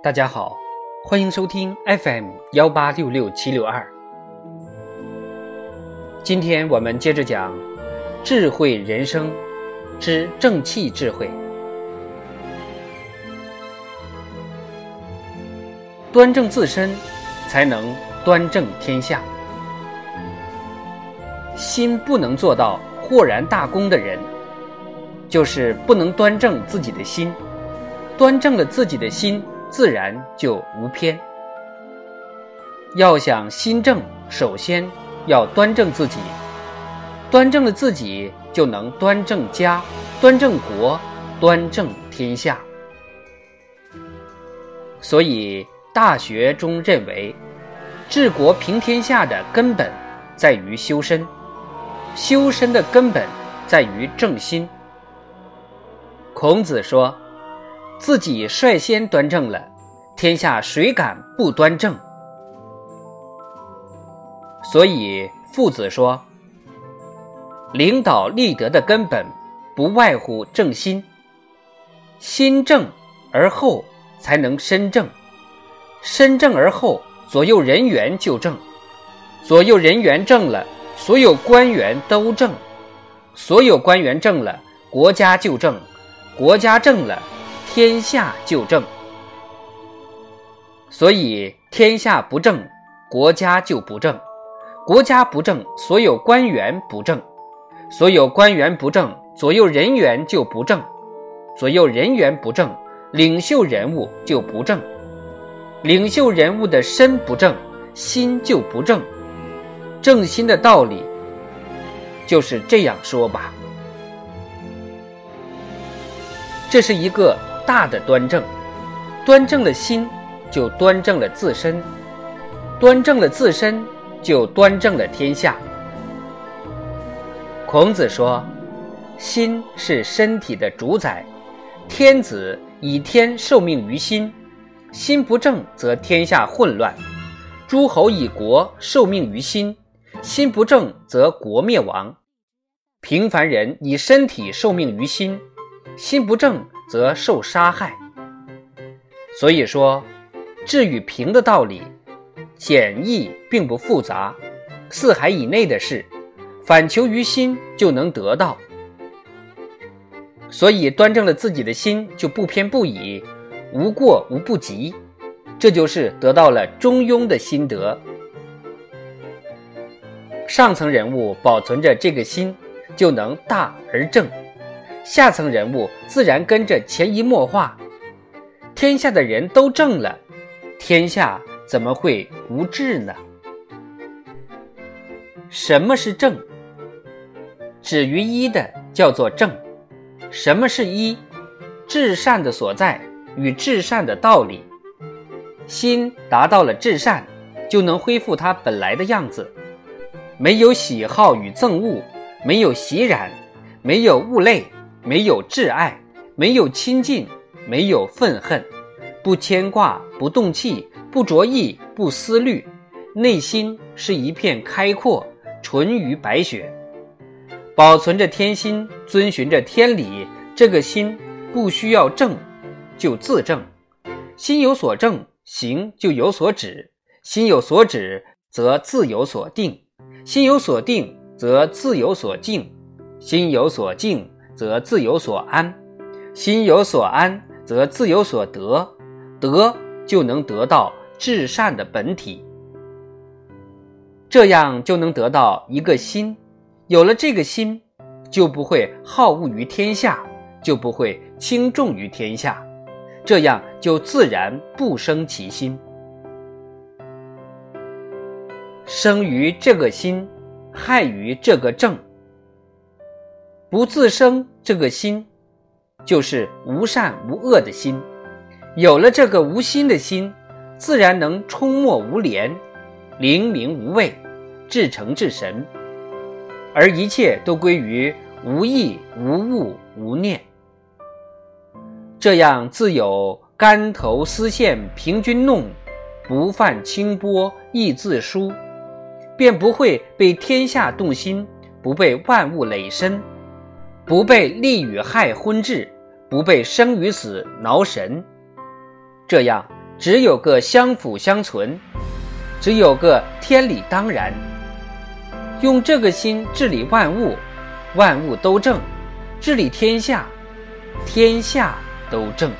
大家好，欢迎收听 FM 幺八六六七六二。今天我们接着讲智慧人生之正气智慧。端正自身，才能端正天下。心不能做到豁然大公的人，就是不能端正自己的心。端正了自己的心，自然就无偏。要想心正，首先要端正自己。端正了自己，就能端正家、端正国、端正天下。所以，《大学》中认为，治国平天下的根本在于修身，修身的根本在于正心。孔子说。自己率先端正了，天下谁敢不端正？所以父子说，领导立德的根本不外乎正心，心正而后才能身正，身正而后左右人员就正，左右人员正了，所有官员都正，所有官员正了，国家就正，国家正了。天下就正，所以天下不正，国家就不正；国家不正，所有官员不正；所有官员不正，左右人员就不正；左右人员不正，领袖人物就不正；领袖人物的身不正，心就不正。正心的道理就是这样说吧。这是一个。大的端正，端正了心，就端正了自身；端正了自身，就端正了天下。孔子说：“心是身体的主宰，天子以天受命于心，心不正则天下混乱；诸侯以国受命于心，心不正则国灭亡；平凡人以身体受命于心，心不正。”则受杀害。所以说，治与平的道理，简易并不复杂，四海以内的事，反求于心就能得到。所以端正了自己的心，就不偏不倚，无过无不及，这就是得到了中庸的心得。上层人物保存着这个心，就能大而正。下层人物自然跟着潜移默化，天下的人都正了，天下怎么会无治呢？什么是正？止于一的叫做正。什么是一？至善的所在与至善的道理。心达到了至善，就能恢复它本来的样子，没有喜好与憎恶，没有喜染，没有物类。没有挚爱，没有亲近，没有愤恨，不牵挂，不动气，不着意，不思虑，内心是一片开阔，纯于白雪，保存着天心，遵循着天理。这个心不需要正，就自正；心有所正，行就有所止；心有所止，则自有所定；心有所定，则自有所静；心有所静。则自有所安，心有所安，则自有所得，得就能得到至善的本体，这样就能得到一个心。有了这个心，就不会好恶于天下，就不会轻重于天下，这样就自然不生其心。生于这个心，害于这个正。不自生这个心，就是无善无恶的心。有了这个无心的心，自然能冲没无廉，灵明无畏，至诚至神，而一切都归于无意无物无念。这样自有竿头丝线平均弄，不犯清波亦自疏，便不会被天下动心，不被万物累身。不被利与害昏治，不被生与死挠神，这样只有个相辅相存，只有个天理当然。用这个心治理万物，万物都正；治理天下，天下都正。